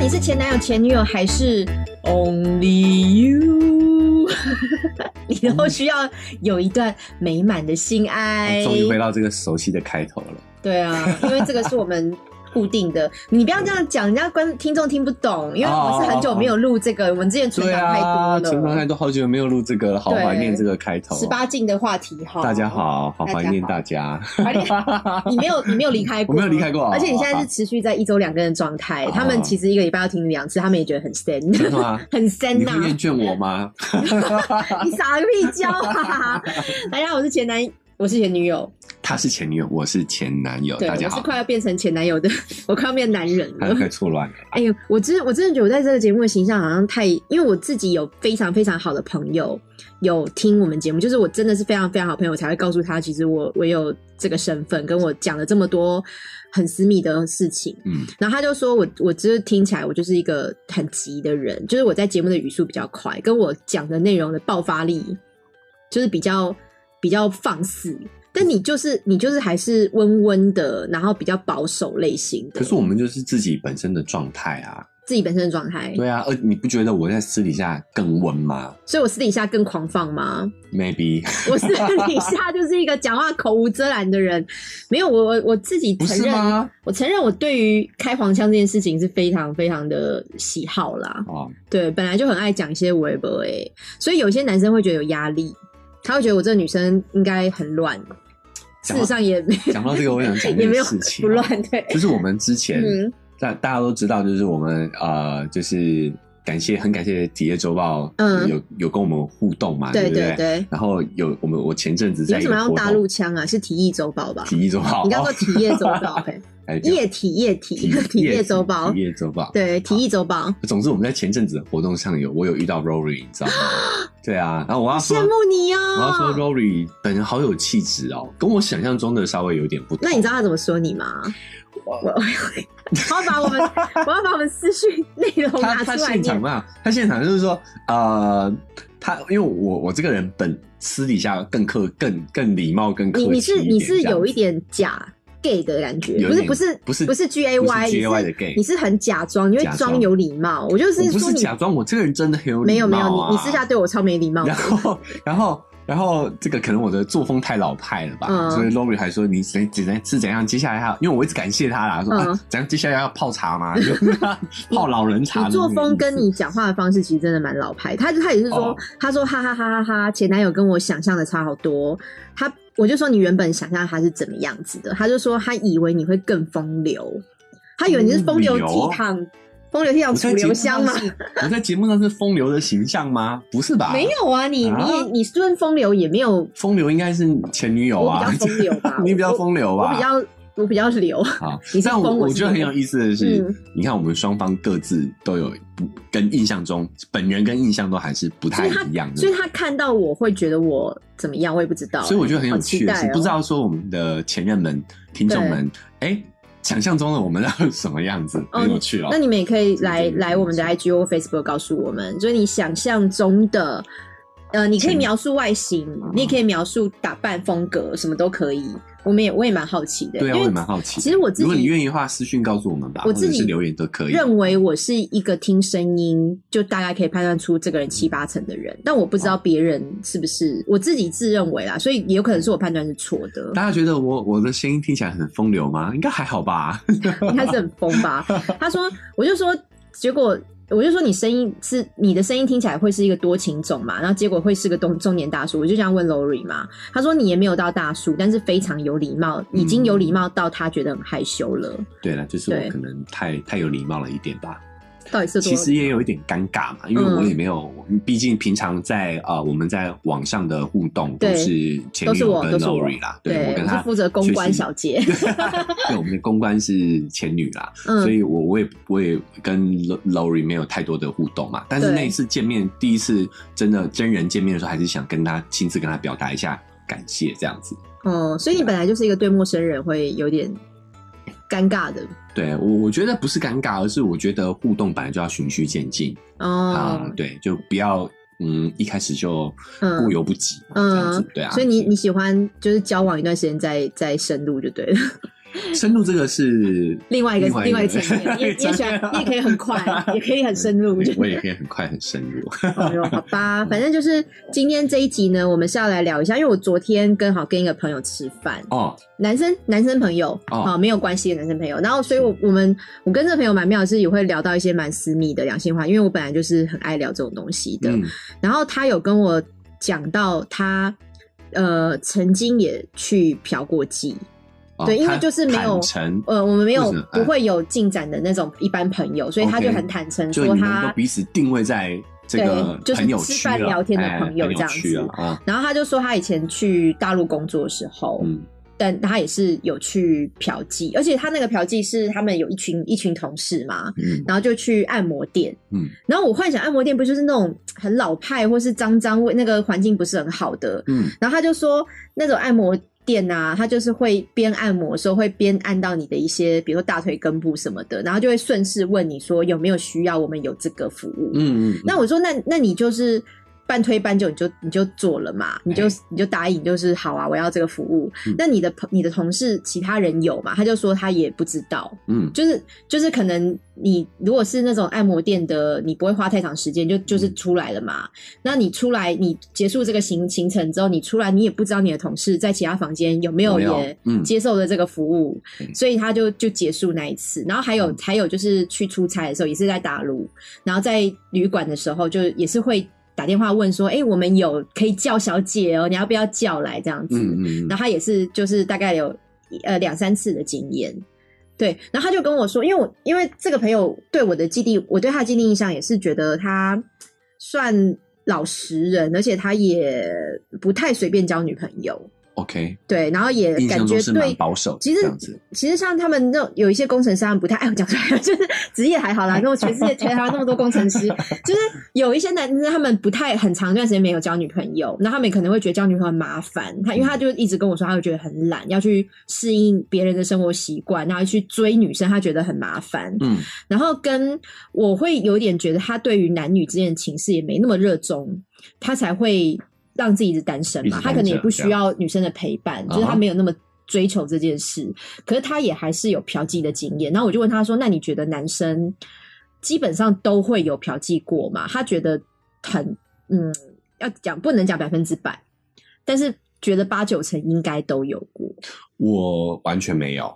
你是前男友、前女友还是 Only You，你都需要有一段美满的性爱。终于回到这个熟悉的开头了。对啊，因为这个是我们。固定的，你不要这样讲，人家观听众听不懂，因为我是很久没有录这个，我们之前存档太多了，存档太多，好久没有录这个了，好怀念这个开头。十八禁的话题哈，大家好好怀念大家。你没有你没有离开过，我没有离开过，而且你现在是持续在一周两更的状态。他们其实一个礼拜要听两次，他们也觉得很深，很深呐。你厌倦我吗？你撒个屁娇啊！大家好，我是前男。我是前女友，他是前女友，我是前男友。大家好，我是快要变成前男友的，我快要变男人了，快错乱了。哎呦，我真我真的觉得我在这个节目的形象好像太，因为我自己有非常非常好的朋友有听我们节目，就是我真的是非常非常好朋友，才会告诉他，其实我我有这个身份，跟我讲了这么多很私密的事情。嗯，然后他就说我我就是听起来我就是一个很急的人，就是我在节目的语速比较快，跟我讲的内容的爆发力就是比较。比较放肆，但你就是你就是还是温温的，然后比较保守类型的。可是我们就是自己本身的状态啊，自己本身的状态。对啊，而你不觉得我在私底下更温吗？所以我私底下更狂放吗？Maybe，我私底下就是一个讲话口无遮拦的人。没有，我我我自己承认，我承认我对于开黄腔这件事情是非常非常的喜好啦。哦，对，本来就很爱讲一些微博哎，所以有些男生会觉得有压力。他会觉得我这个女生应该很乱，事实上也没讲到这个，我想讲 一件事情，不乱对，就是我们之前大大家都知道，就是我们呃，就是感谢很感谢《体业周报》，嗯，有有跟我们互动嘛，对对对，然后有我们我前阵子在为什么用大陆腔啊？是《体育周报》吧？《体育周报》，你刚说《体业周报》。液体 液体体液周报，体液周报，对，体液周报。总之，我们在前阵子的活动上有，我有遇到 Rory，你知道吗？对啊，然后我要羡慕你哦，我要说 Rory 本人好有气质哦，跟我想象中的稍微有点不同。那你知道他怎么说你吗？我我要把我们我要把我们私讯内容拿出来。他现场嘛，他现场就是说，呃，他因为我我这个人本私底下更客更更礼貌更客气你你是你是有一点假。Gay 的感觉，不是不是不是不是 G A Y G A Y 的 gay，你是很假装，你会装有礼貌。我就是不是假装，我这个人真的很有礼貌没有没有你你私下对我超没礼貌。然后然后然后这个可能我的作风太老派了吧，所以 Lori 还说你怎怎是怎样？接下来要因为我一直感谢他啦，说怎样？接下来要泡茶吗？泡老人茶。你作风跟你讲话的方式其实真的蛮老派。他他也是说，他说哈哈哈哈哈，前男友跟我想象的差好多。他。我就说你原本想象他是怎么样子的，他就说他以为你会更风流，他以为你是风流倜傥、风流倜傥、楚留香吗？我在节目上是风流的形象吗？不是吧？没有啊，你你也你虽然风流也没有风流，应该是前女友啊，比较风流吧？你比较风流吧？我比较。我比较流，好，但我我觉得很有意思的是，你看我们双方各自都有不跟印象中本人跟印象都还是不太一样的，所以他看到我会觉得我怎么样，我也不知道。所以我觉得很有趣的是，不知道说我们的前任们、听众们，哎，想象中的我们是 什么样子，很有趣哦。那你们也可以来来我们的 IG 或 Facebook 告诉我们，就是你想象中的，呃，你可以描述外形，你也可以描述打扮风格，什么都可以。我们也我也蛮好奇的，对啊，我也蛮好奇。其实我自己，如果你愿意的话，私讯告诉我们吧，我自己留言都可以。认为我是一个听声音就大概可以判断出这个人七八成的人，但我不知道别人是不是。我自己自认为啦，所以也有可能是我判断是错的。大家觉得我我的声音听起来很风流吗？应该还好吧，应该是很疯吧。他说，我就说，结果。我就说你声音是你的声音听起来会是一个多情种嘛，然后结果会是个中中年大叔，我就这样问 Lori 嘛，他说你也没有到大叔，但是非常有礼貌，已经有礼貌到他觉得很害羞了。对了，就是我可能太太有礼貌了一点吧。到底是其实也有一点尴尬嘛，因为我也没有，毕竟平常在呃我们在网上的互动都是前女友跟 Lori 啦，对我跟他负责公关小姐，对，我们的公关是前女啦，所以我我也我也跟 Lori 没有太多的互动嘛，但是那一次见面，第一次真的真人见面的时候，还是想跟他亲自跟他表达一下感谢这样子。哦，所以你本来就是一个对陌生人会有点。尴尬的，对我我觉得不是尴尬，而是我觉得互动本来就要循序渐进。哦，啊，对，就不要嗯一开始就过犹不及，嗯，这样子，对啊。所以你你喜欢就是交往一段时间再再深入就对了。深入这个是另外一个另外一个层面，你也喜欢，你也可以很快，也可以很深入，我也可以很快很深入。好吧，反正就是今天这一集呢，我们是要来聊一下，因为我昨天刚好跟一个朋友吃饭。哦，男生男生朋友哦，没有关系的男生朋友，然后所以我我们我跟这个朋友蛮妙的是也会聊到一些蛮私密的两性话，因为我本来就是很爱聊这种东西的，然后他有跟我讲到他呃曾经也去嫖过妓。对，因为就是没有呃，我们没有不会有进展的那种一般朋友，所以他就很坦诚说他彼此定位在这个就是吃饭聊天的朋友这样子。然后他就说他以前去大陆工作的时候，嗯，但他也是有去嫖妓，而且他那个嫖妓是他们有一群一群同事嘛，嗯，然后就去按摩店，嗯，然后我幻想按摩店不就是那种很老派或是脏脏味，那个环境不是很好的，嗯，然后他就说那种按摩。店啊，他就是会边按摩的时候会边按到你的一些，比如说大腿根部什么的，然后就会顺势问你说有没有需要，我们有这个服务。嗯嗯。那我说，那那你就是。半推半就，你就你就做了嘛，你就你就答应，就是好啊，我要这个服务。那你的朋你的同事其他人有嘛？他就说他也不知道，嗯，就是就是可能你如果是那种按摩店的，你不会花太长时间就就是出来了嘛。那你出来，你结束这个行行程之后，你出来，你也不知道你的同事在其他房间有没有也接受了这个服务，所以他就就结束那一次。然后还有还有就是去出差的时候，也是在大陆，然后在旅馆的时候，就也是会。打电话问说：“哎，我们有可以叫小姐哦，你要不要叫来这样子？”然后他也是，就是大概有呃两三次的经验。对，然后他就跟我说：“因为我因为这个朋友对我的基地，我对他的基地印象也是觉得他算老实人，而且他也不太随便交女朋友。” OK，对，然后也感觉对保守。其实其实像他们那有一些工程师，他们不太爱讲出来，就是职业还好啦。那我全世界全台湾那么多工程师，就是有一些男生，他们不太很长一段时间没有交女朋友，那他们可能会觉得交女朋友很麻烦。他因为他就一直跟我说，他会觉得很懒，要去适应别人的生活习惯，然后去追女生，他觉得很麻烦。嗯，然后跟我会有点觉得，他对于男女之间的情事也没那么热衷，他才会。让自己是单身嘛，他可能也不需要女生的陪伴，就是他没有那么追求这件事。可是他也还是有嫖妓的经验。然后我就问他说：“那你觉得男生基本上都会有嫖妓过吗？”他觉得很嗯，要讲不能讲百分之百，但是觉得八九成应该都有过。我完全没有。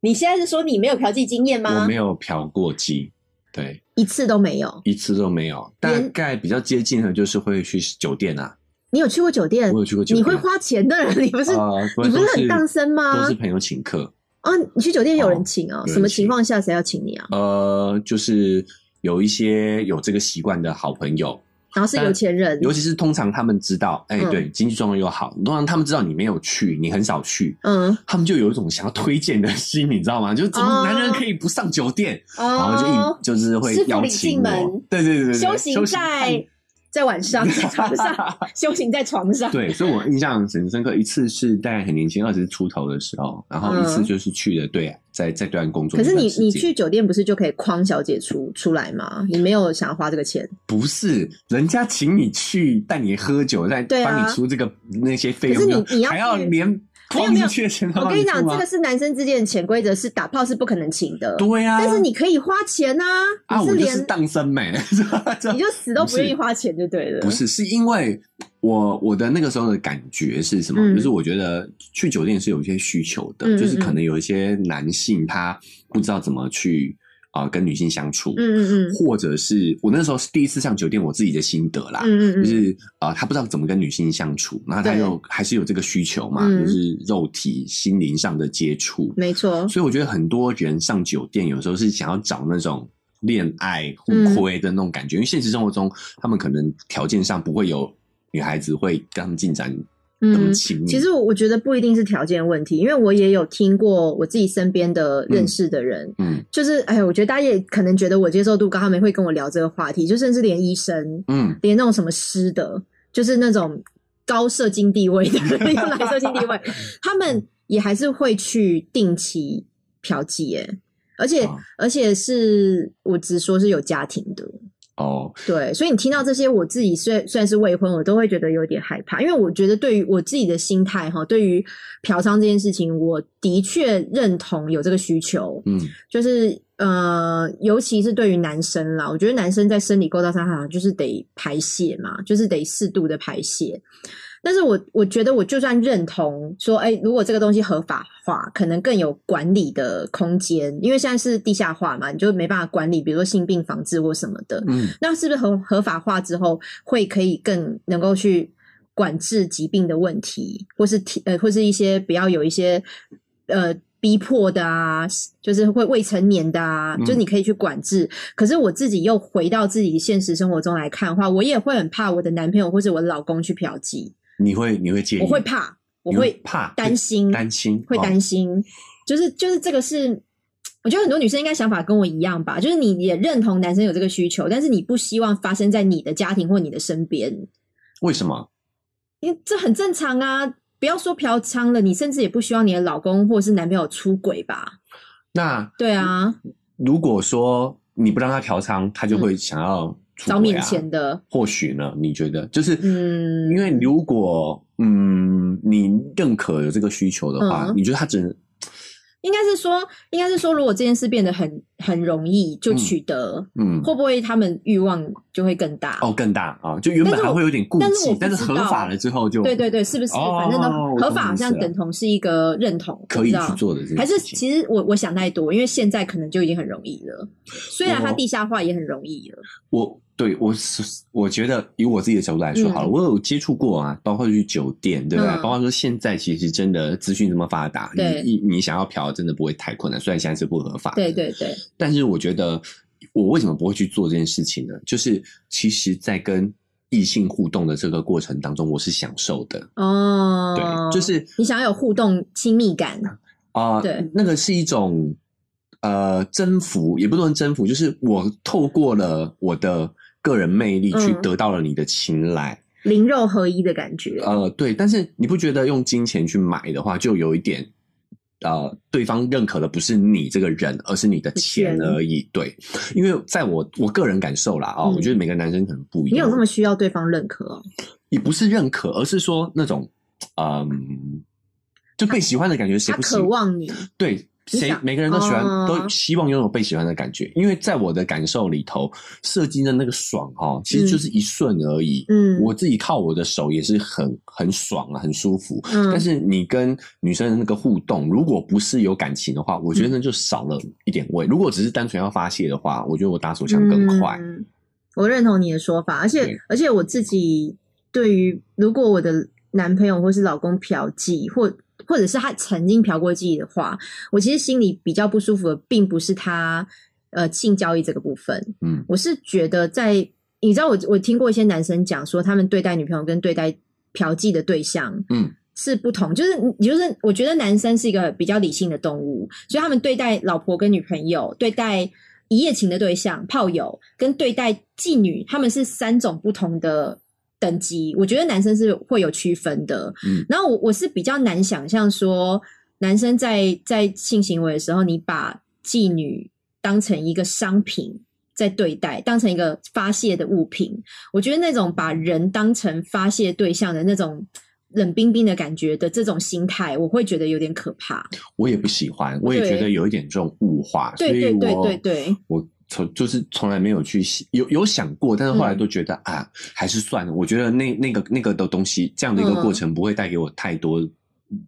你现在是说你没有嫖妓经验吗？我没有嫖过妓，对，一次都没有，一次都没有。大概比较接近的，就是会去酒店啊。你有去过酒店？我有去过酒店。你会花钱的人，你不是你不是很当生吗？都是朋友请客啊！你去酒店有人请啊？什么情况下谁要请你啊？呃，就是有一些有这个习惯的好朋友，然后是有钱人，尤其是通常他们知道，哎，对，经济状况又好，通常他们知道你没有去，你很少去，嗯，他们就有一种想要推荐的心，你知道吗？就是怎么男人可以不上酒店，然后就一就是会邀请我，对对对对，修行在。在晚上在床上修行，在床上。对，所以我印象很深刻。一次是大概很年轻，二十出头的时候，然后一次就是去了对，在在对岸工作。可是你你去酒店不是就可以框小姐出出来吗？你没有想要花这个钱？不是，人家请你去带你喝酒，再帮你出这个那些费用，你你要还要连。没有没有，我跟你讲，这个是男生之间的潜规则，是打炮是不可能请的。对呀，但是你可以花钱呐。啊，我就是当生美，你就死都不愿意花钱就对了。不是，是因为我我的那个时候的感觉是什么？就是我觉得去酒店是有一些需求的，就是可能有一些男性他不知道怎么去。啊，跟女性相处，嗯嗯嗯，或者是我那时候是第一次上酒店，我自己的心得啦，嗯嗯就是啊，他不知道怎么跟女性相处，那他又还是有这个需求嘛，就是肉体、心灵上的接触，没错。所以我觉得很多人上酒店，有时候是想要找那种恋爱互亏的那种感觉，因为现实生活中他们可能条件上不会有女孩子会跟他们进展。嗯，其实我觉得不一定是条件问题，因为我也有听过我自己身边的认识的人，嗯，就是哎，我觉得大家也可能觉得我接受度高，他们会跟我聊这个话题，就甚至连医生，嗯，连那种什么师的，就是那种高社经地位的，用来社经地位，他们也还是会去定期嫖妓，耶，而且而且是我只说是有家庭的。哦，对，所以你听到这些，我自己虽虽然是未婚，我都会觉得有点害怕，因为我觉得对于我自己的心态哈，对于嫖娼这件事情，我的确认同有这个需求，嗯，就是呃，尤其是对于男生啦，我觉得男生在生理构造上好像就是得排泄嘛，就是得适度的排泄。但是我我觉得，我就算认同说，哎，如果这个东西合法化，可能更有管理的空间，因为现在是地下化嘛，你就没办法管理，比如说性病防治或什么的。嗯，那是不是合合法化之后，会可以更能够去管制疾病的问题，或是提呃，或是一些不要有一些呃逼迫的啊，就是会未成年的啊，就是你可以去管制。可是我自己又回到自己现实生活中来看的话，我也会很怕我的男朋友或者我的老公去嫖妓。你会你会介意？我会怕，我会怕担心担心会担心，就是就是这个是，我觉得很多女生应该想法跟我一样吧，就是你也认同男生有这个需求，但是你不希望发生在你的家庭或你的身边。为什么？因为这很正常啊！不要说嫖娼了，你甚至也不希望你的老公或者是男朋友出轨吧？那对啊，如果说你不让他嫖娼，他就会想要。找面前的，或许呢？你觉得就是，嗯，因为如果嗯你认可有这个需求的话，你觉得他只能？应该是说，应该是说，如果这件事变得很很容易就取得，嗯，会不会他们欲望就会更大？哦，更大啊！就原本还会有点顾忌，但是合法了之后就对对对，是不是？反正都合法，好像等同是一个认同，可以去做的。还是其实我我想太多，因为现在可能就已经很容易了，虽然它地下化也很容易了。我。对，我是我觉得以我自己的角度来说好了，我有接触过啊，包括去酒店，对不对？包括说现在其实真的资讯这么发达，你你你想要嫖，真的不会太困难。虽然现在是不合法，对对对。但是我觉得，我为什么不会去做这件事情呢？就是其实，在跟异性互动的这个过程当中，我是享受的哦。对，就是你想要有互动亲密感啊，对，那个是一种呃征服，也不能征服，就是我透过了我的。个人魅力去得到了你的青睐，灵肉合一的感觉。呃，对，但是你不觉得用金钱去买的话，就有一点，呃，对方认可的不是你这个人，而是你的钱而已。对，因为在我我个人感受啦，哦，我觉得每个男生可能不一样。你有那么需要对方认可？也不是认可，而是说那种，嗯，就被喜欢的感觉，谁不渴望你？对。谁每个人都喜欢，都希望拥有被喜欢的感觉。因为在我的感受里头，射精的那个爽哈，其实就是一瞬而已。嗯，我自己靠我的手也是很很爽啊，很舒服。嗯，但是你跟女生的那个互动，如果不是有感情的话，我觉得就少了一点味。如果只是单纯要发泄的话，我觉得我打手枪更快。我认同你的说法，而且而且我自己对于如果我的男朋友或是老公嫖妓或。或者是他曾经嫖过妓的话，我其实心里比较不舒服的，并不是他呃性交易这个部分，嗯，我是觉得在你知道我我听过一些男生讲说，他们对待女朋友跟对待嫖妓的对象，嗯，是不同，就是就是我觉得男生是一个比较理性的动物，所以他们对待老婆跟女朋友，对待一夜情的对象炮友，跟对待妓女，他们是三种不同的。等级，我觉得男生是会有区分的。嗯，然后我我是比较难想象说，男生在在性行为的时候，你把妓女当成一个商品在对待，当成一个发泄的物品。我觉得那种把人当成发泄对象的那种冷冰冰的感觉的这种心态，我会觉得有点可怕。我也不喜欢，我也觉得有一点这种物化。对对对对对，我。从就是从来没有去有有想过，但是后来都觉得啊，还是算了。我觉得那那个那个的东西，这样的一个过程不会带给我太多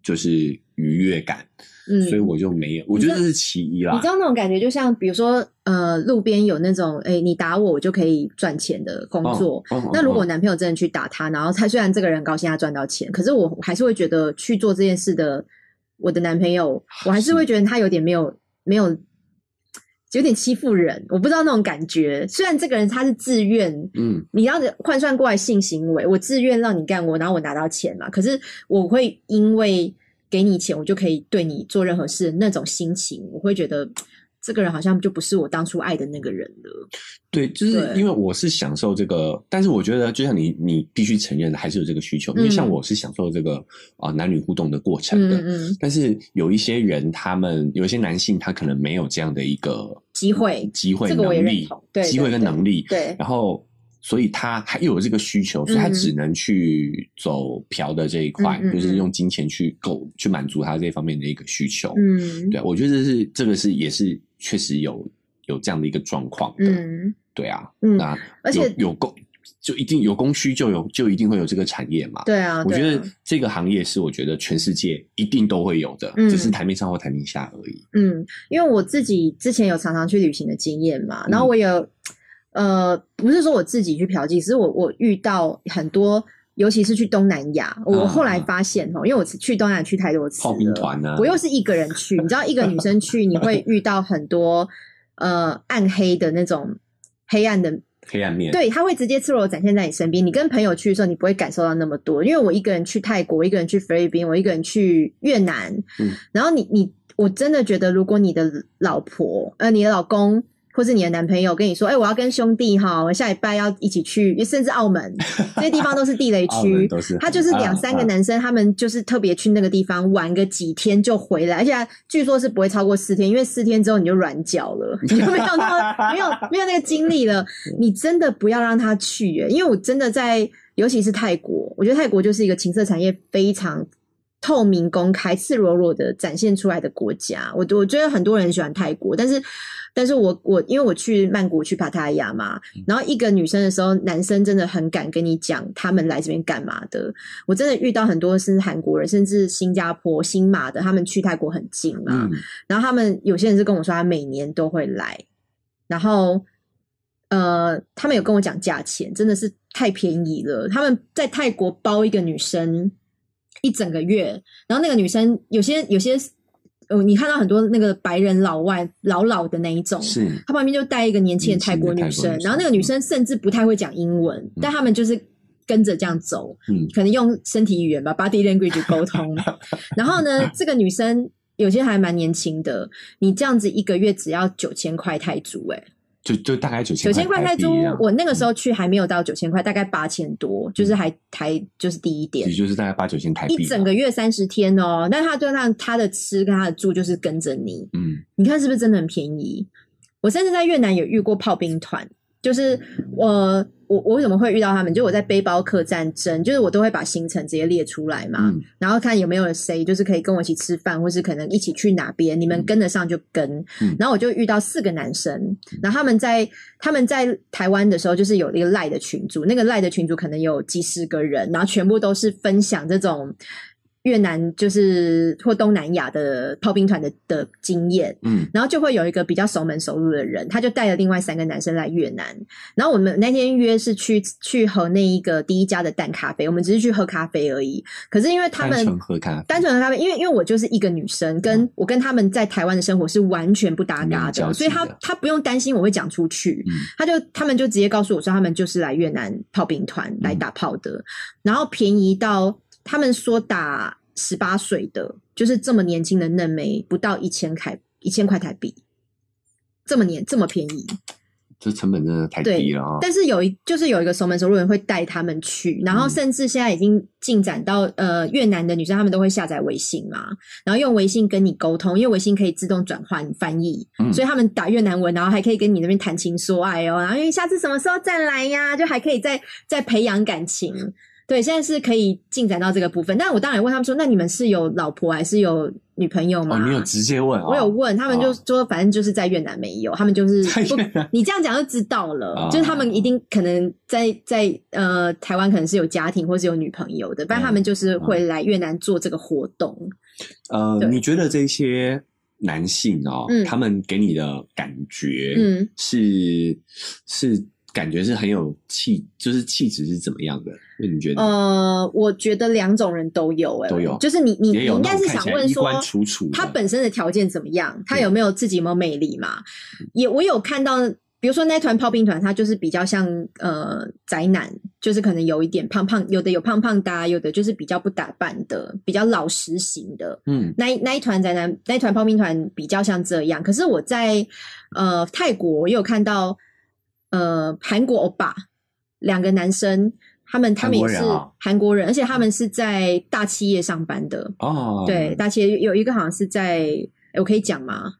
就是愉悦感，嗯，所以我就没有。我觉得这是其一啦。你知道那种感觉，就像比如说呃，路边有那种哎，你打我，我就可以赚钱的工作。那如果男朋友真的去打他，然后他虽然这个人高兴，他赚到钱，可是我还是会觉得去做这件事的我的男朋友，我还是会觉得他有点没有没有。有点欺负人，我不知道那种感觉。虽然这个人他是自愿，嗯，你要换算过来性行为，我自愿让你干我，然后我拿到钱嘛。可是我会因为给你钱，我就可以对你做任何事，那种心情，我会觉得。这个人好像就不是我当初爱的那个人了。对，就是因为我是享受这个，但是我觉得就像你，你必须承认的还是有这个需求。因为像我是享受这个啊男女互动的过程的，嗯嗯。但是有一些人，他们有一些男性，他可能没有这样的一个机会，机会，这个我也认同，对，机会跟能力，对，然后。所以他还又有这个需求，所以他只能去走嫖的这一块，就是用金钱去购去满足他这方面的一个需求。嗯，对，我觉得是这个是也是确实有有这样的一个状况的。嗯，对啊，那而且有供就一定有供需，就有就一定会有这个产业嘛。对啊，我觉得这个行业是我觉得全世界一定都会有的，只是台面上或台面下而已。嗯，因为我自己之前有常常去旅行的经验嘛，然后我有。呃，不是说我自己去嫖妓，只是我我遇到很多，尤其是去东南亚，我后来发现哦，因为我去东南亚去太多次，炮兵团啊，我又是一个人去，你知道，一个女生去，你会遇到很多呃暗黑的那种黑暗的黑暗面，对，他会直接赤裸展现在你身边。你跟朋友去的时候，你不会感受到那么多，因为我一个人去泰国，一个人去菲律宾，我一个人去越南，嗯，然后你你我真的觉得，如果你的老婆呃，你的老公。或是你的男朋友跟你说：“哎，我要跟兄弟哈，我下礼拜要一起去，甚至澳门 这些地方都是地雷区。他就是两三个男生，他们就是特别去那个地方玩个几天就回来，而且据说是不会超过四天，因为四天之后你就软脚了，你就没有那么没有没有那个精力了。你真的不要让他去，因为我真的在，尤其是泰国，我觉得泰国就是一个情色产业非常。”透明、公开、赤裸裸的展现出来的国家，我我觉得很多人喜欢泰国，但是，但是我我因为我去曼谷、去帕塔亚嘛，然后一个女生的时候，男生真的很敢跟你讲他们来这边干嘛的。我真的遇到很多是韩国人，甚至新加坡、新马的，他们去泰国很近嘛，然后他们有些人是跟我说，他每年都会来，然后，呃，他们有跟我讲价钱，真的是太便宜了。他们在泰国包一个女生。一整个月，然后那个女生有些有些，哦，你看到很多那个白人老外老老的那一种，是，他旁边就带一个年轻的泰国女生，然后那个女生甚至不太会讲英文，但他们就是跟着这样走，嗯，可能用身体语言吧，body language 沟通。然后呢，这个女生有些还蛮年轻的，你这样子一个月只要九千块泰铢，哎。就就大概九千九千块泰铢，我那个时候去还没有到九千块，大概八千多，就是还还就是低一点，也就是大概八九千台币。一整个月三十天哦，那他就让他的吃跟他的住就是跟着你，嗯，你看是不是真的很便宜？我甚至在越南有遇过炮兵团。就是我我我为什么会遇到他们？就我在背包客栈争，就是我都会把行程直接列出来嘛，然后看有没有谁就是可以跟我一起吃饭，或是可能一起去哪边，你们跟得上就跟。然后我就遇到四个男生，然后他们在他们在台湾的时候，就是有一个赖的群组，那个赖的群组可能有几十个人，然后全部都是分享这种。越南就是或东南亚的炮兵团的的经验，嗯，然后就会有一个比较熟门熟路的人，他就带了另外三个男生来越南。然后我们那天约是去去喝那一个第一家的淡咖啡，我们只是去喝咖啡而已。可是因为他们单纯喝咖啡，单纯喝咖啡，因为因为我就是一个女生，跟我跟他们在台湾的生活是完全不搭嘎的，所以他他不用担心我会讲出去，他就他们就直接告诉我说，他们就是来越南炮兵团来打炮的，然后便宜到。他们说打十八岁的，就是这么年轻的嫩妹，不到一千块，一千块台币，这么年这么便宜，这成本真的太低了啊！但是有一就是有一个熟门熟路人会带他们去，然后甚至现在已经进展到呃越南的女生，他们都会下载微信嘛，然后用微信跟你沟通，因为微信可以自动转换翻译，所以他们打越南文，然后还可以跟你那边谈情说爱哦，然后因为下次什么时候再来呀，就还可以再再培养感情。对，现在是可以进展到这个部分，但我当然问他们说：“那你们是有老婆还是有女朋友吗？”哦，你有直接问，我有问他们，就说反正就是在越南没有，他们就是不，你这样讲就知道了，就是他们一定可能在在呃台湾可能是有家庭或是有女朋友的，不然他们就是会来越南做这个活动。呃，你觉得这些男性哦，他们给你的感觉，嗯，是是。感觉是很有气，就是气质是怎么样的？那你觉得？呃，我觉得两种人都有，哎，都有。就是你，你，你应该是想问说，他本身的条件怎么样？他有没有自己有没有魅力嘛？也，我有看到，比如说那团炮兵团，他就是比较像呃宅男，就是可能有一点胖胖，有的有胖胖的，有的就是比较不打扮的，比较老实型的。嗯，那那一团宅男，那一团炮兵团比较像这样。可是我在呃泰国我有看到。呃，韩国欧巴两个男生，他们他们也是韩国人，而且他们是在大企业上班的哦。对，大企业有一个好像是在，我可以讲吗？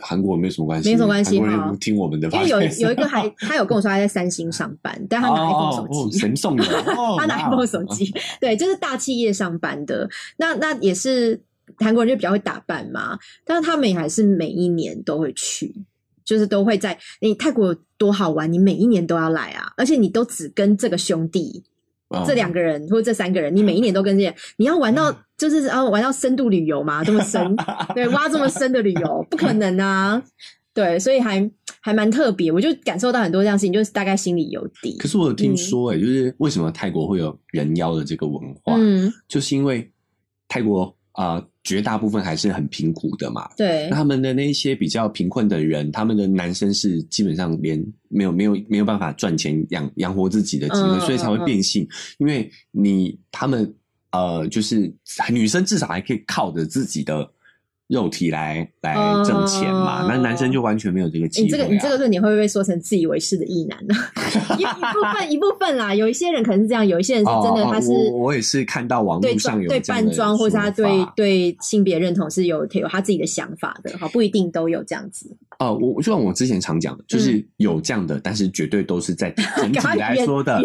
韩国没什么关系，没什么关系哈。听我们的，因为有有一个还他有跟我说他在三星上班，但他拿 iPhone 手机，神送的，他拿 iPhone 手机，对，就是大企业上班的。那那也是韩国人就比较会打扮嘛，但是他们也还是每一年都会去，就是都会在你泰国多好玩，你每一年都要来啊，而且你都只跟这个兄弟。这两个人或者这三个人，你每一年都跟这些，你要玩到就是啊玩到深度旅游嘛，这么深，对，挖这么深的旅游不可能啊，对，所以还还蛮特别，我就感受到很多这样事情，就是大概心里有底。可是我有听说，哎，就是为什么泰国会有人妖的这个文化，嗯，就是因为泰国啊。绝大部分还是很贫苦的嘛，对，他们的那些比较贫困的人，他们的男生是基本上连没有没有没有办法赚钱养养活自己的机会，所以才会变性。因为你他们呃，就是女生至少还可以靠着自己的。肉体来来挣钱嘛？那男生就完全没有这个机会。你这个你这个论点会不会说成自以为是的意男呢？一一部分一部分啦，有一些人可能是这样，有一些人是真的他是。我我也是看到网络上有对扮装，或者他对对性别认同是有有他自己的想法的，好不一定都有这样子。呃，我就像我之前常讲的，就是有这样的，但是绝对都是在整 体来说的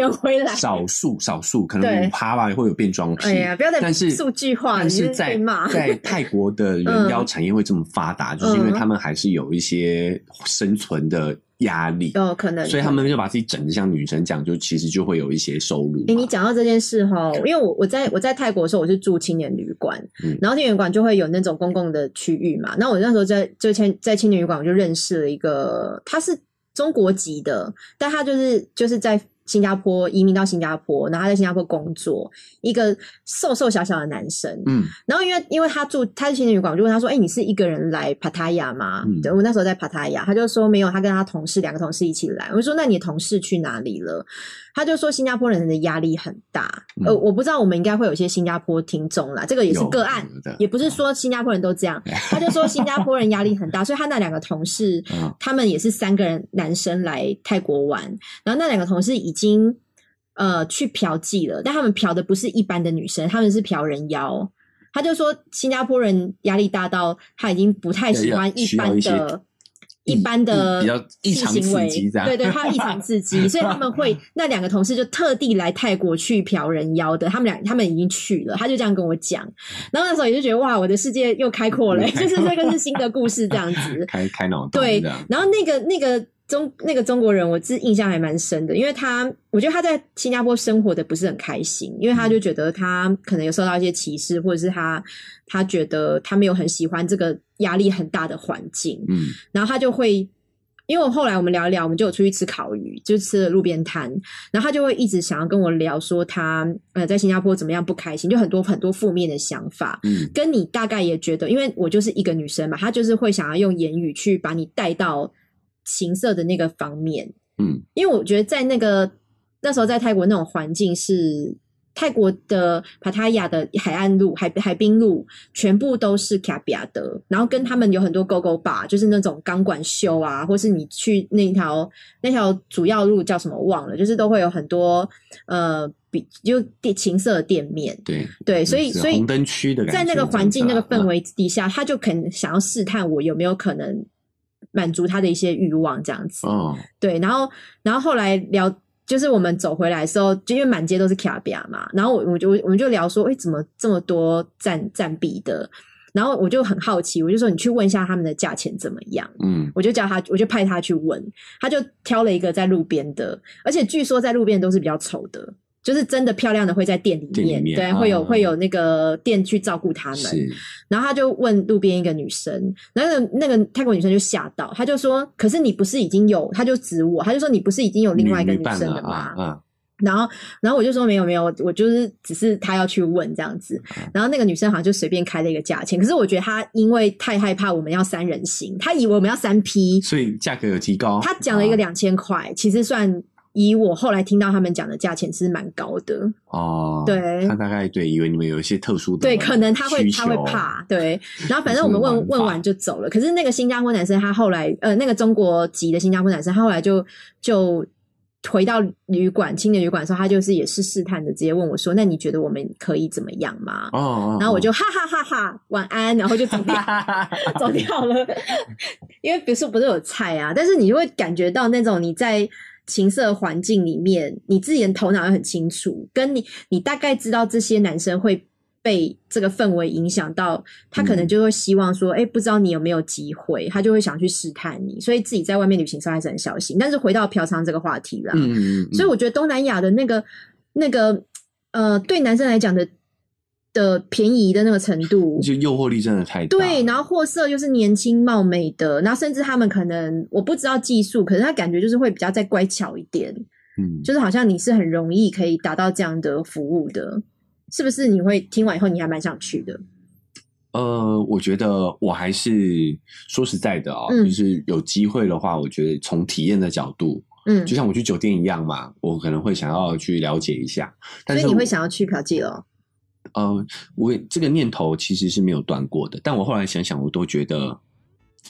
少数少数，可能五趴吧会有变装癖。哎呀，不要再但是数据化，但是在在 泰国的人妖产业会这么发达，就是因为他们还是有一些生存的。压力哦，可能，所以他们就把自己整的像女生这样，就其实就会有一些收入。哎，你讲到这件事哈，因为我我在我在泰国的时候，我是住青年旅馆，然后青年旅馆就会有那种公共的区域嘛。那我那时候在就青在青年旅馆，我就认识了一个，他是中国籍的，但他就是就是在。新加坡移民到新加坡，然后他在新加坡工作，一个瘦瘦小小的男生。嗯，然后因为因为他住他是青年旅馆，我就问他说：“哎，你是一个人来帕塔亚吗？”对我那时候在帕塔亚，他就说没有，他跟他同事两个同事一起来。我就说：“那你的同事去哪里了？”他就说新加坡人的压力很大，呃，我不知道我们应该会有些新加坡听众啦，这个也是个案，也不是说新加坡人都这样。他就说新加坡人压力很大，所以他那两个同事，他们也是三个人男生来泰国玩，然后那两个同事已经呃去嫖妓了，但他们嫖的不是一般的女生，他们是嫖人妖。他就说新加坡人压力大到他已经不太喜欢一般的。一般的比较异常刺激，对对，他异常刺激，所以他们会 那两个同事就特地来泰国去嫖人妖的，他们俩他们已经去了，他就这样跟我讲，然后那时候也就觉得哇，我的世界又开阔了，就是这个是新的故事这样子，开开脑洞，对，然后那个那个。中那个中国人，我自印象还蛮深的，因为他我觉得他在新加坡生活的不是很开心，因为他就觉得他可能有受到一些歧视，或者是他他觉得他没有很喜欢这个压力很大的环境，嗯，然后他就会，因为我后来我们聊一聊，我们就有出去吃烤鱼，就吃了路边摊，然后他就会一直想要跟我聊说他呃在新加坡怎么样不开心，就很多很多负面的想法，嗯，跟你大概也觉得，因为我就是一个女生嘛，他就是会想要用言语去把你带到。情色的那个方面，嗯，因为我觉得在那个那时候在泰国那种环境是泰国的帕塔亚的海岸路海海滨路全部都是卡比亚的，然后跟他们有很多勾勾吧，就是那种钢管秀啊，或是你去那条那条主要路叫什么忘了，就是都会有很多呃比就店情色的店面，对。对，所以所以红灯区的在那个环境那个氛围底下，他就肯想要试探我有没有可能。满足他的一些欲望，这样子。哦，对，然后，然后后来聊，就是我们走回来的时候，就因为满街都是卡比亚嘛，然后我我就我们就聊说，哎，怎么这么多占占比的？然后我就很好奇，我就说你去问一下他们的价钱怎么样？嗯，我就叫他，我就派他去问，他就挑了一个在路边的，而且据说在路边都是比较丑的。就是真的漂亮的会在店里面，对，会有会有那个店去照顾他们。然后他就问路边一个女生，那个那个泰国女生就吓到，他就说：“可是你不是已经有？”他就指我，他就说：“你不是已经有另外一个女生了吗？”然后然后我就说：“没有没有，我就是只是他要去问这样子。”然后那个女生好像就随便开了一个价钱，可是我觉得她因为太害怕我们要三人行，她以为我们要三批，所以价格有提高。她讲了一个两千块，其实算。以我后来听到他们讲的价钱是蛮高的。哦，对，他大概对以为你们有一些特殊的，对，可能他会他会怕，对，然后反正我们问问完就走了。可是那个新加坡男生他后来，呃，那个中国籍的新加坡男生他后来就就回到旅馆，青年旅馆的时候，他就是也是试探的，直接问我说：“那你觉得我们可以怎么样吗？”哦，然后我就哈哈哈哈，晚安，然后就走掉，走掉了。因为比如说不是有菜啊，但是你就会感觉到那种你在情色环境里面，你自己的头脑也很清楚，跟你你大概知道这些男生会。被这个氛围影响到，他可能就会希望说，哎，不知道你有没有机会，他就会想去试探你，所以自己在外面旅行时候还是很小心。但是回到嫖娼这个话题啦，所以我觉得东南亚的那个那个呃，对男生来讲的的便宜的那个程度，就诱惑力真的太大。对，然后货色又是年轻貌美的，然后甚至他们可能我不知道技术，可是他感觉就是会比较再乖巧一点，嗯，就是好像你是很容易可以达到这样的服务的。是不是你会听完以后你还蛮想去的？呃，我觉得我还是说实在的啊，就是有机会的话，我觉得从体验的角度，嗯，就像我去酒店一样嘛，我可能会想要去了解一下。所以你会想要去嫖妓了？呃，我这个念头其实是没有断过的，但我后来想想，我都觉得。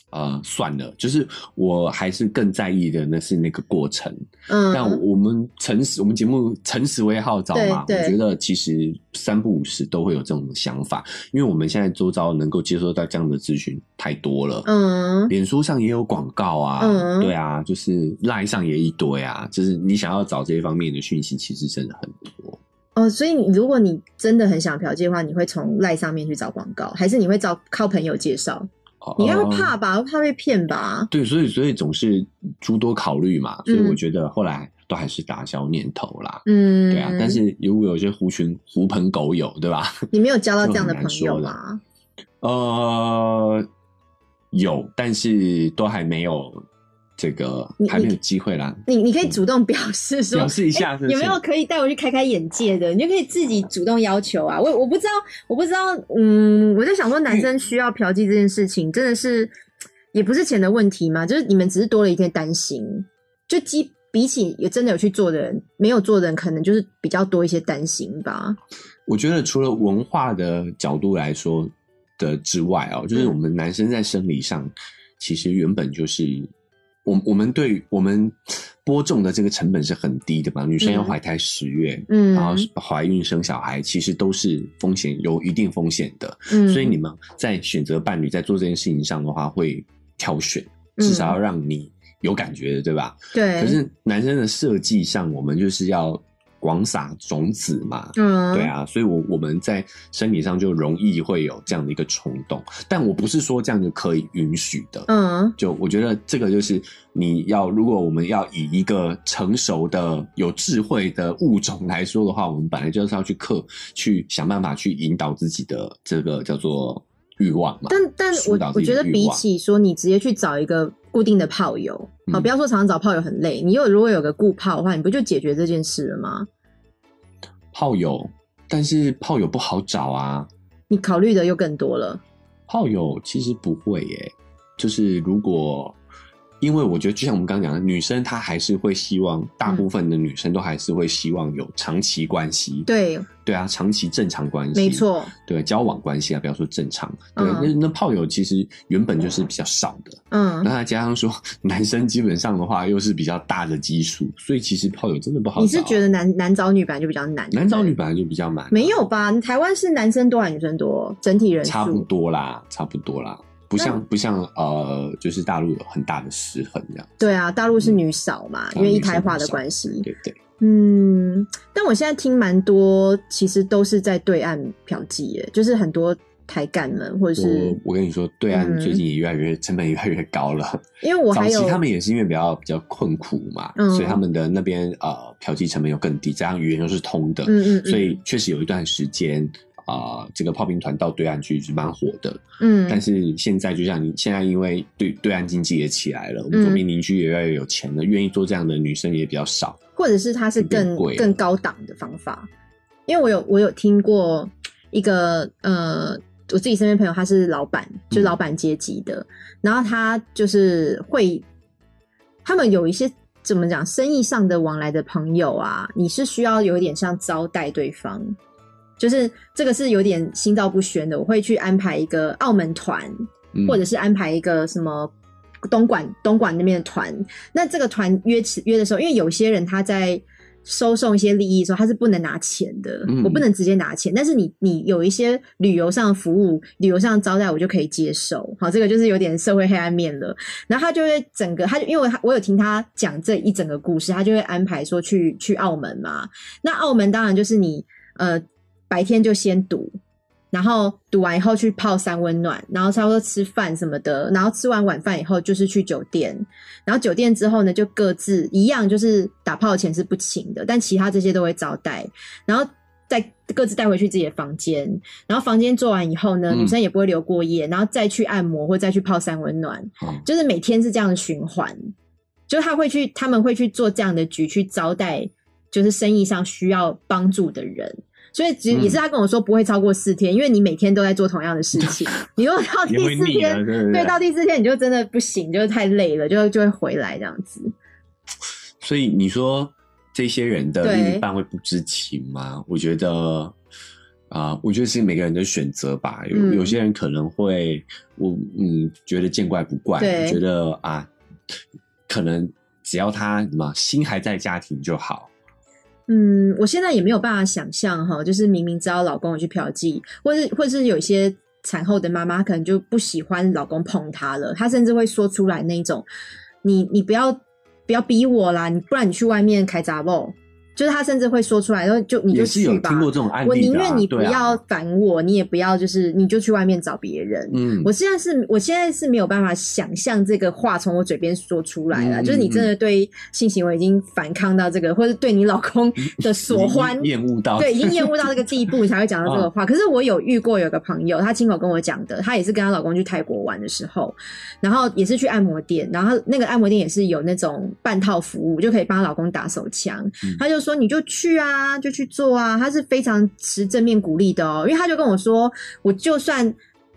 呃，算了，就是我还是更在意的，那是那个过程。嗯，但我们诚实，我们节目诚实为号召嘛，我觉得其实三不五时都会有这种想法，因为我们现在周遭能够接收到这样的资讯太多了。嗯，脸书上也有广告啊，对啊，就是赖上也一堆啊，就是你想要找这一方面的讯息，其实真的很多。哦，所以如果你真的很想嫖妓的话，你会从赖上面去找广告，还是你会找靠朋友介绍？你该会怕吧？怕被骗吧？对，所以所以总是诸多考虑嘛，所以我觉得后来都还是打消念头啦。嗯，对啊。但是如果有些狐群狐朋狗友，对吧？你没有交到这样的朋友吗？呃，有，但是都还没有。这个还没有机会啦。你你可以主动表示说，表示一下，有没有可以带我去开开眼界的？你就可以自己主动要求啊。我我不知道，我不知道，嗯，我在想说，男生需要嫖妓这件事情，真的是也不是钱的问题嘛？就是你们只是多了一天担心，就比比起有真的有去做的人，没有做的人，可能就是比较多一些担心吧。我觉得除了文化的角度来说的之外哦，就是我们男生在生理上其实原本就是。我我们对我们播种的这个成本是很低的嘛？女生要怀胎十月，嗯，然后怀孕生小孩，其实都是风险有一定风险的。嗯，所以你们在选择伴侣在做这件事情上的话，会挑选，至少要让你有感觉的，对吧？对。可是男生的设计上，我们就是要。广撒种子嘛，嗯，对啊，所以，我我们在生理上就容易会有这样的一个冲动，但我不是说这样就可以允许的，嗯，就我觉得这个就是你要，如果我们要以一个成熟的、有智慧的物种来说的话，我们本来就是要去克，去想办法去引导自己的这个叫做欲望嘛。但但我我觉得比起说你直接去找一个固定的炮友，好，不要说常常找炮友很累，你有如果有个固炮的话，你不就解决这件事了吗？炮友，但是炮友不好找啊。你考虑的又更多了。炮友其实不会耶，就是如果。因为我觉得，就像我们刚刚讲的，女生她还是会希望，大部分的女生都还是会希望有长期关系。对，对啊，长期正常关系，没错。对，交往关系啊，不要说正常。对，那那炮友其实原本就是比较少的。嗯，那再加上说，男生基本上的话又是比较大的基数，所以其实炮友真的不好找。你是觉得男男找女本来就比较难？男找女本来就比较难？没有吧？台湾是男生多还是女生多？整体人数差不多啦，差不多啦。不像不像呃，就是大陆有很大的失衡这样。对啊，大陆是女少嘛，因为一胎化的关系。对对。嗯，但我现在听蛮多，其实都是在对岸嫖妓耶，就是很多台干们或者是。我跟你说，对岸最近也越来越成本越来越高了。因为我还有他们也是因为比较比较困苦嘛，所以他们的那边呃嫖妓成本又更低，加上语言又是通的，所以确实有一段时间。啊，这个炮兵团到对岸去是蛮火的，嗯，但是现在就像你现在，因为对对岸经济也起来了，我们周边邻居也越来越有钱了，愿意做这样的女生也比较少，或者是他是更更高档的方法，因为我有我有听过一个呃，我自己身边朋友他是老板，就老板阶级的，然后他就是会，他们有一些怎么讲生意上的往来的朋友啊，你是需要有点像招待对方。就是这个是有点心照不宣的，我会去安排一个澳门团，或者是安排一个什么东莞东莞那边的团。那这个团约起约的时候，因为有些人他在。收送一些利益的时候，他是不能拿钱的，我不能直接拿钱。但是你你有一些旅游上的服务、旅游上招待，我就可以接受。好，这个就是有点社会黑暗面了。然后他就会整个，他就因为他我有听他讲这一整个故事，他就会安排说去去澳门嘛。那澳门当然就是你呃白天就先赌。然后赌完以后去泡三温暖，然后差不多吃饭什么的，然后吃完晚饭以后就是去酒店，然后酒店之后呢就各自一样，就是打炮钱是不请的，但其他这些都会招待，然后再各自带回去自己的房间，然后房间做完以后呢，女生也不会留过夜，然后再去按摩或再去泡三温暖，就是每天是这样的循环，就是他会去他们会去做这样的局去招待，就是生意上需要帮助的人。所以，其实也是他跟我说不会超过四天，因为你每天都在做同样的事情。你如果到第四天，对，到第四天你就真的不行，就是太累了，就就会回来这样子。所以你说这些人的另一半会不知情吗？我觉得啊，我觉得是每个人的选择吧。有有些人可能会，我嗯，觉得见怪不怪，觉得啊，可能只要他什么心还在家庭就好。嗯，我现在也没有办法想象哈，就是明明知道老公有去嫖妓，或是或是有一些产后的妈妈可能就不喜欢老公碰她了，她甚至会说出来那种，你你不要不要逼我啦，你不然你去外面开杂报。就是他甚至会说出来，然后就你就去吧。我宁愿你不要烦我，你也不要就是你就去外面找别人。嗯，我现在是我现在是没有办法想象这个话从我嘴边说出来了。就是你真的对性行为已经反抗到这个，或者对你老公的所欢 厌恶到对已经厌恶到这个地步，你才会讲到这个话。可是我有遇过有个朋友，她亲口跟我讲的，她也是跟她老公去泰国玩的时候，然后也是去按摩店，然后那个按摩店也是有那种半套服务，就可以帮她老公打手枪，她就。说你就去啊，就去做啊，他是非常持正面鼓励的哦，因为他就跟我说，我就算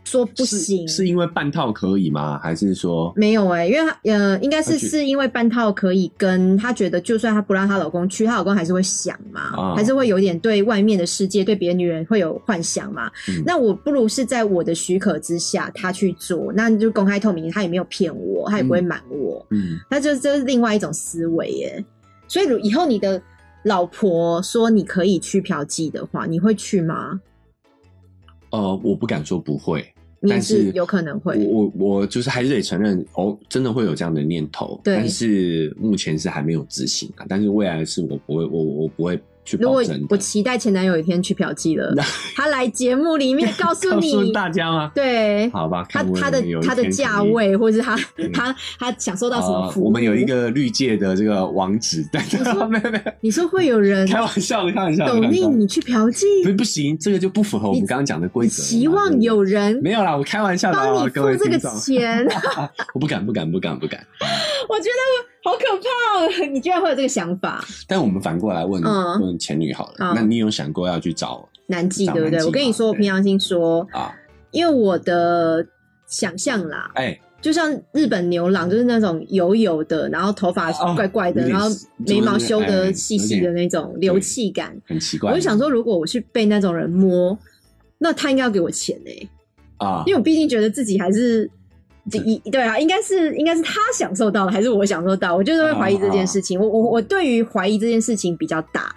说不行，是因为半套可以吗？还是说没有哎？因为呃，应该是是因为半套可以，跟她觉得就算她不让她老公去，她老公还是会想嘛，还是会有点对外面的世界、对别的女人会有幻想嘛。那我不如是在我的许可之下，他去做，那就公开透明，他也没有骗我，他也不会瞒我，嗯，那就这是另外一种思维耶。所以以后你的。老婆说：“你可以去嫖妓的话，你会去吗？”呃，我不敢说不会，但是有可能会。我我就是还是得承认，哦，真的会有这样的念头，但是目前是还没有执行啊。但是未来是我不会，我我不会。如果我期待前男友一天去嫖妓了，他来节目里面 告诉你大家吗？对，好吧，他他的他的价位，或者是他他他享受到什么服务？我们有一个绿界的这个网址，但是没有没有，你说会有人开玩笑的开玩笑，董丽你去嫖妓不不行，这个就不符合我们刚刚讲的规则。希望有人没有啦，我开玩笑的，帮你付这个钱，我不敢不敢不敢不敢，我觉得。好可怕！你居然会有这个想法。但我们反过来问问前女好了，那你有想过要去找男妓对不对？我跟你说，我平常心说啊，因为我的想象啦，哎，就像日本牛郎，就是那种油油的，然后头发怪怪的，然后眉毛修的细细的那种流气感，很奇怪。我就想说，如果我去被那种人摸，那他应该要给我钱呢啊，因为我毕竟觉得自己还是。一对啊，应该是应该是他享受到了，还是我享受到？我就是会怀疑这件事情。我我我对于怀疑这件事情比较大，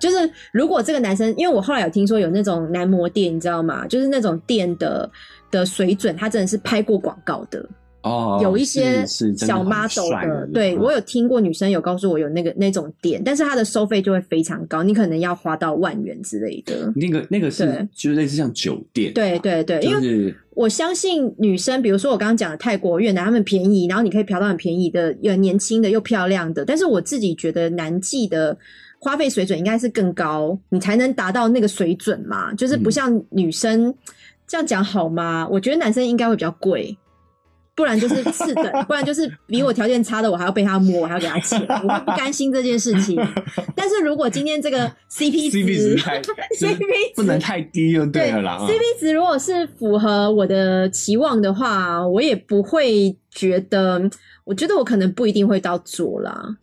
就是如果这个男生，因为我后来有听说有那种男模店，你知道吗？就是那种店的的水准，他真的是拍过广告的。哦，有一些小 model 的，对我有听过女生有告诉我有那个那种店，但是它的收费就会非常高，你可能要花到万元之类的。那个那个是就是类似像酒店，对对对，因为我相信女生，比如说我刚刚讲的泰国、越南，他们便宜，然后你可以嫖到很便宜的，又年轻的又漂亮的。但是我自己觉得男妓的花费水准应该是更高，你才能达到那个水准嘛，就是不像女生这样讲好吗？我觉得男生应该会比较贵。不然就是次等，不然就是比我条件差的，我还要被他摸，我还要给他钱，我会不甘心这件事情。但是如果今天这个 CP 值，CP 值不能太低就对了啦。CP 值如果是符合我的期望的话，我也不会觉得，我觉得我可能不一定会到做啦。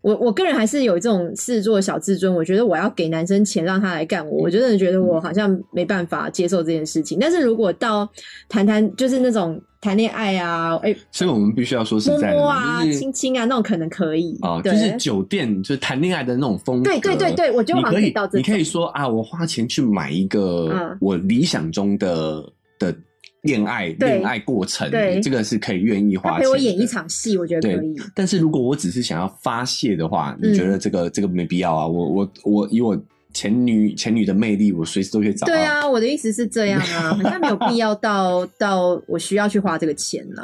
我我个人还是有这种事做小自尊，我觉得我要给男生钱让他来干我，我真的觉得我好像没办法接受这件事情。但是如果到谈谈就是那种谈恋爱啊，哎，所以我们必须要说实在的，啊，亲亲啊，那种可能可以啊，就是酒店就是谈恋爱的那种风格。对对对对，我就可以到，你可以说啊，我花钱去买一个我理想中的的恋爱恋爱过程，这个是可以愿意花钱。陪我演一场戏，我觉得可以。但是如果我只是想要发泄的话，你觉得这个这个没必要啊？我我我以我。前女前女的魅力，我随时都可以找。对啊，我的意思是这样啊，好像没有必要到到我需要去花这个钱呢。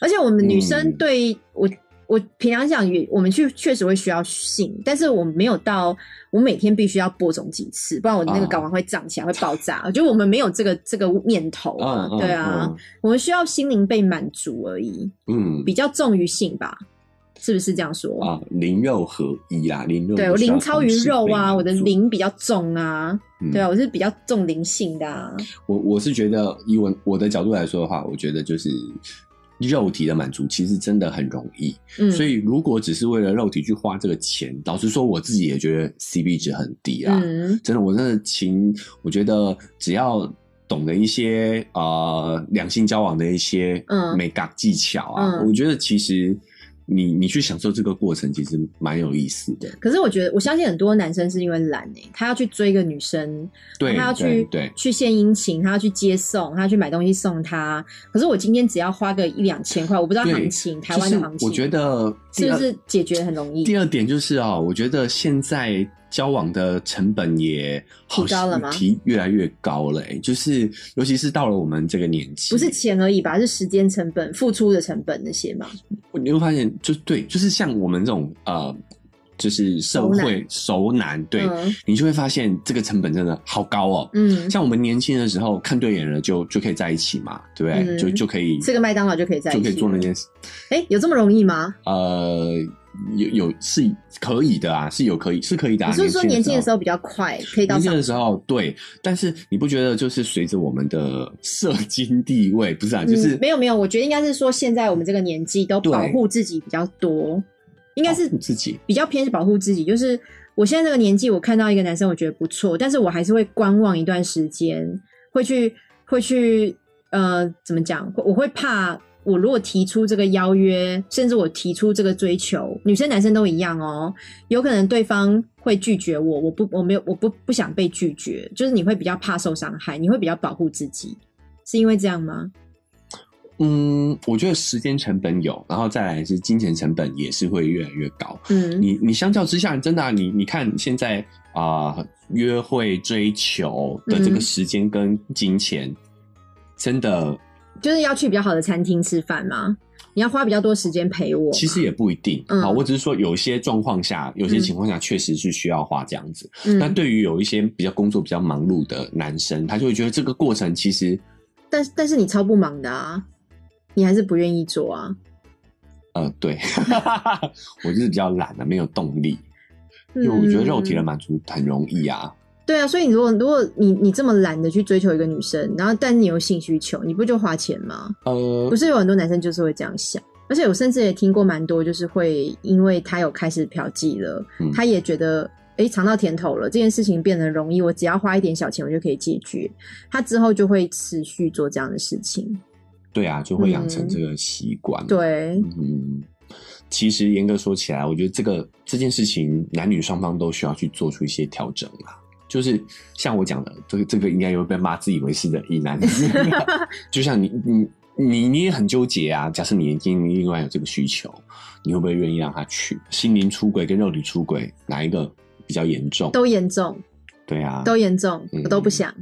而且我们女生对我，我平常讲，我们去确实会需要性，但是我没有到我每天必须要播种几次，不然我那个睾丸会胀起来会爆炸。我觉得我们没有这个这个念头啊，对啊，我们需要心灵被满足而已，嗯，比较重于性吧。是不是这样说啊？灵肉合一啦，灵肉对我灵超于肉啊，我的灵比较重啊，对啊，我是比较重灵性的。啊。我我是觉得，以我我的角度来说的话，我觉得就是肉体的满足其实真的很容易。嗯，所以如果只是为了肉体去花这个钱，老实说，我自己也觉得 C B 值很低啊。嗯，真的，我真的情，我觉得只要懂得一些呃两性交往的一些嗯美感技巧啊，我觉得其实。你你去享受这个过程，其实蛮有意思的。可是我觉得，我相信很多男生是因为懒诶，他要去追一个女生，对，他要去对去献殷勤，他要去接送，他要去买东西送他。可是我今天只要花个一两千块，我不知道行情，台湾的行情，我觉得是不是解决很容易？第二点就是啊，我觉得现在。交往的成本也提高了吗？提越来越高了，就是尤其是到了我们这个年纪，不是钱而已吧？是时间成本、付出的成本那些嘛？你会发现，就对，就是像我们这种呃，就是社会熟男，对你就会发现这个成本真的好高哦。嗯，像我们年轻的时候看对眼了，就就可以在一起嘛，对不对？就就可以吃个麦当劳就可以在一起，就可以做那件事。哎，有这么容易吗？呃。有有是可以的啊，是有可以是可以的。你是说年轻的时候比较快，可以到年轻的时候对，但是你不觉得就是随着我们的社经地位，不是啊？就是没有没有，我觉得应该是说现在我们这个年纪都保护自己比较多，应该是自己比较偏是保护自己。就是我现在这个年纪，我看到一个男生，我觉得不错，但是我还是会观望一段时间，会去会去呃，怎么讲？我会怕。我如果提出这个邀约，甚至我提出这个追求，女生男生都一样哦，有可能对方会拒绝我，我不我没有我不不想被拒绝，就是你会比较怕受伤害，你会比较保护自己，是因为这样吗？嗯，我觉得时间成本有，然后再来是金钱成本也是会越来越高。嗯，你你相较之下，真的你你看现在啊，约会追求的这个时间跟金钱，真的。就是要去比较好的餐厅吃饭吗？你要花比较多时间陪我？其实也不一定。好，我只是说有些状况下，有些情况下确实是需要花这样子。但对于有一些比较工作比较忙碌的男生，他就会觉得这个过程其实……但但是你超不忙的啊，你还是不愿意做啊？呃，对，我就是比较懒的，没有动力。因为我觉得肉体的满足很容易啊。对啊，所以你如果如果你你这么懒得去追求一个女生，然后但是你有性需求，你不就花钱吗？呃，不是有很多男生就是会这样想，而且我甚至也听过蛮多，就是会因为他有开始嫖妓了，他也觉得哎尝到甜头了，这件事情变得容易，我只要花一点小钱我就可以解决，他之后就会持续做这样的事情。对啊，就会养成这个习惯。对，嗯，其实严格说起来，我觉得这个这件事情男女双方都需要去做出一些调整啦。就是像我讲的，这个这个应该有被骂自以为是的异男，就像你你你你也很纠结啊。假设你已经另外有这个需求，你会不会愿意让他去？心灵出轨跟肉体出轨哪一个比较严重？都严重。对啊，都严重，我都不想。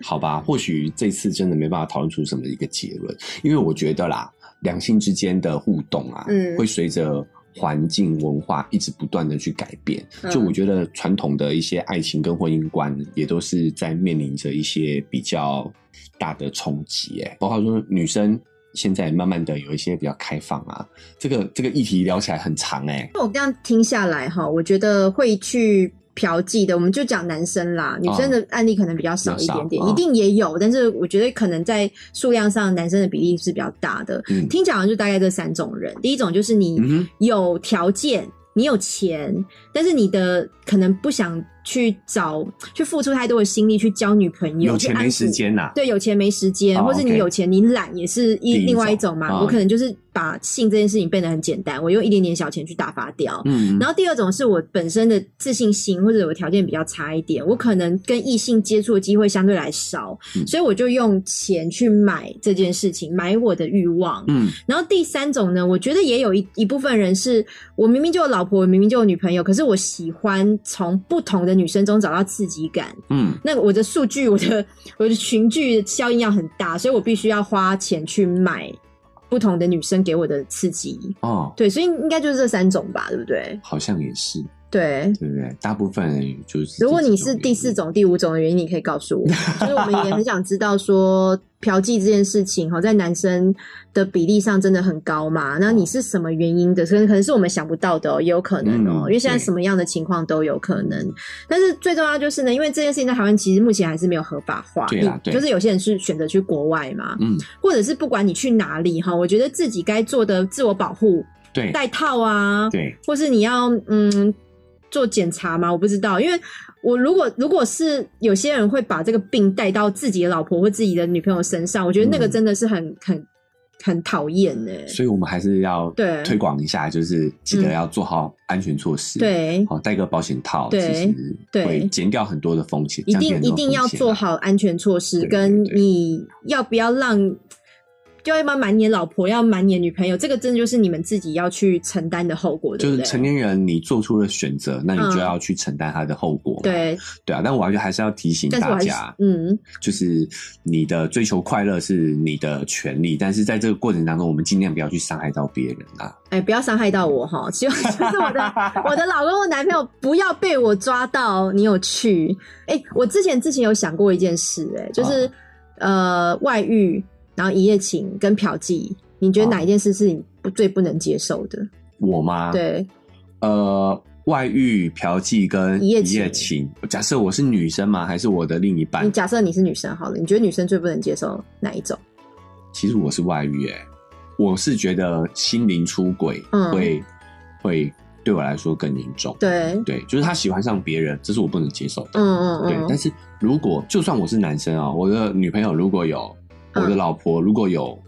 好吧，或许这次真的没办法讨论出什么一个结论，因为我觉得啦，两性之间的互动啊，嗯，会随着。环境文化一直不断的去改变，就我觉得传统的一些爱情跟婚姻观也都是在面临着一些比较大的冲击。哎，包括说女生现在慢慢的有一些比较开放啊，这个这个议题聊起来很长哎。那我这样听下来哈，我觉得会去。嫖妓的，我们就讲男生啦，女生的案例可能比较少一点点，一定也有，但是我觉得可能在数量上，男生的比例是比较大的。听讲就大概这三种人，第一种就是你有条件，你有钱，但是你的可能不想去找去付出太多的心力去交女朋友，有钱没时间呐，对，有钱没时间，或是你有钱你懒也是一另外一种嘛。我可能就是把性这件事情变得很简单，我用一点点小钱去打发掉。嗯，然后第二种是我本身的自信心或者我条件比较差一点，我可能跟异性接触的机会相对来少，所以我就用钱去买这件事情，买我的欲望。嗯，然后第三种呢，我觉得也有一一部分人是我明明就有老婆，我明明就有女朋友，可是我喜欢从不同的女生中找到刺激感。嗯，那我的数据，我的 我的群聚效应要很大，所以我必须要花钱去买不同的女生给我的刺激。哦，对，所以应该就是这三种吧，对不对？好像也是。对，对不对？大部分就是。如果你是第四种、第五种的原因，你可以告诉我。就是我们也很想知道，说嫖妓这件事情，哈，在男生的比例上真的很高嘛？那你是什么原因的？可能可能是我们想不到的，也有可能哦。因为现在什么样的情况都有可能。但是最重要就是呢，因为这件事情在台湾其实目前还是没有合法化。对对。就是有些人是选择去国外嘛，嗯，或者是不管你去哪里哈，我觉得自己该做的自我保护，对，戴套啊，对，或是你要嗯。做检查吗？我不知道，因为我如果如果是有些人会把这个病带到自己的老婆或自己的女朋友身上，我觉得那个真的是很很很讨厌呢。所以我们还是要对推广一下，就是记得要做好安全措施，对，好带个保险套，其实会减掉很多的风险。一定一定要做好安全措施，跟你要不要让。就要瞒你老婆，要瞒你女朋友，这个真的就是你们自己要去承担的后果。就是成年人，你做出了选择，那你就要去承担他的后果。对对啊，但我觉得还是要提醒大家，嗯，就是你的追求快乐是你的权利，但是在这个过程当中，我们尽量不要去伤害到别人啊。哎，不要伤害到我哈，希望就是我的我的老公或男朋友不要被我抓到你有去。哎，我之前之前有想过一件事，哎，就是呃外遇。然后一夜情跟嫖妓，你觉得哪一件事是你不最不能接受的？我吗？对，呃，外遇、嫖妓跟一夜情。假设我是女生吗？还是我的另一半？你假设你是女生好了，你觉得女生最不能接受哪一种？其实我是外遇，哎，我是觉得心灵出轨会会对我来说更严重。对对，就是他喜欢上别人，这是我不能接受的。嗯嗯嗯。对，但是如果就算我是男生啊，我的女朋友如果有。我的老婆如果有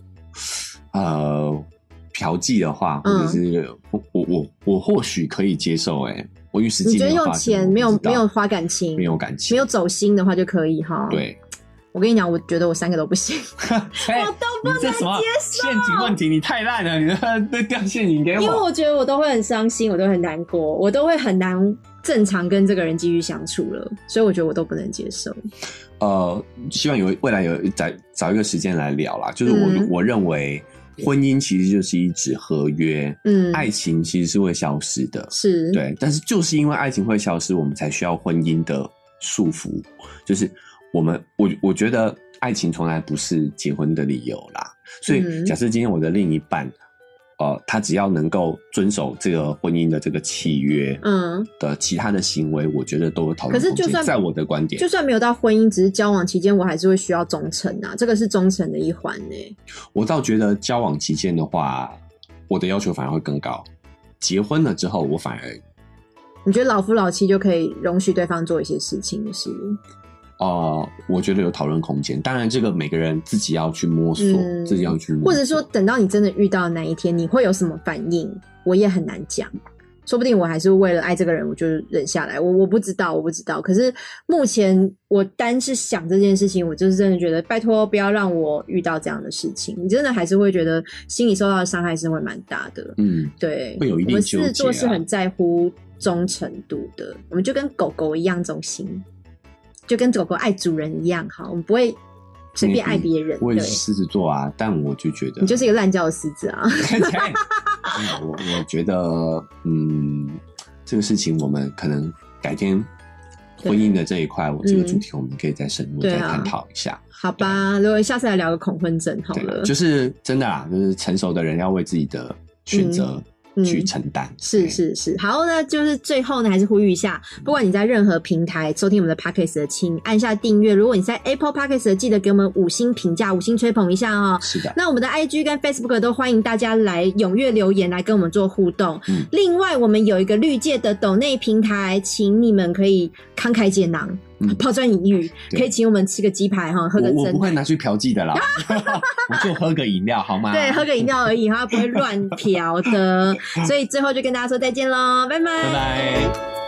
呃嫖妓的话，或者是我我我我或许可以接受。哎，我因为实际你觉得用钱没有没有花感情，没有感情，没有走心的话就可以哈。对，我跟你讲，我觉得我三个都不行，我都不能接受。陷阱问题，你太烂了，你都掉陷阱给我。因为我觉得我都会很伤心，我都很难过，我都会很难正常跟这个人继续相处了，所以我觉得我都不能接受。呃，希望有未来有找找一个时间来聊啦。就是我我认为，婚姻其实就是一纸合约，嗯，爱情其实是会消失的，是对。但是就是因为爱情会消失，我们才需要婚姻的束缚。就是我们我我觉得爱情从来不是结婚的理由啦。所以假设今天我的另一半。呃，他只要能够遵守这个婚姻的这个契约，嗯，的其他的行为，我觉得都有讨论可是，就算在我的观点，就算没有到婚姻，只是交往期间，我还是会需要忠诚啊，这个是忠诚的一环呢。我倒觉得交往期间的话，我的要求反而会更高。结婚了之后，我反而，你觉得老夫老妻就可以容许对方做一些事情是？呃，我觉得有讨论空间。当然，这个每个人自己要去摸索，自己要去摸，或者说等到你真的遇到那一天，你会有什么反应，我也很难讲。说不定我还是为了爱这个人，我就忍下来。我我不知道，我不知道。可是目前我单是想这件事情，我就是真的觉得，拜托不要让我遇到这样的事情。你真的还是会觉得心里受到的伤害是会蛮大的。嗯，对，会有一定我们是做是很在乎忠诚度的，我们就跟狗狗一样忠心。就跟狗狗爱主人一样，哈，我们不会随便爱别人。我也是狮子座啊，但我就觉得你就是一个滥交的狮子啊。我我觉得，嗯，这个事情我们可能改天婚姻的这一块，我这个主题我们可以再深入再探讨一下。好吧，如果下次来聊个恐婚症好了。就是真的啦，就是成熟的人要为自己的选择去承担。是是是，好，那就是最后呢，还是呼吁一下，不管你在任何平台收听我们的 podcast 的，请按下订阅。如果你在 Apple podcast 的，记得给我们五星评价，五星吹捧一下哦。是的。那我们的 IG 跟 Facebook 都欢迎大家来踊跃留言，来跟我们做互动。另外，我们有一个绿界的抖内平台，请你们可以慷慨解囊。抛砖引玉，可以请我们吃个鸡排哈，喝个。我不会拿去嫖妓的啦，我就喝个饮料好吗？对，喝个饮料而已哈，不会乱嫖的。所以最后就跟大家说再见喽，拜拜，拜拜。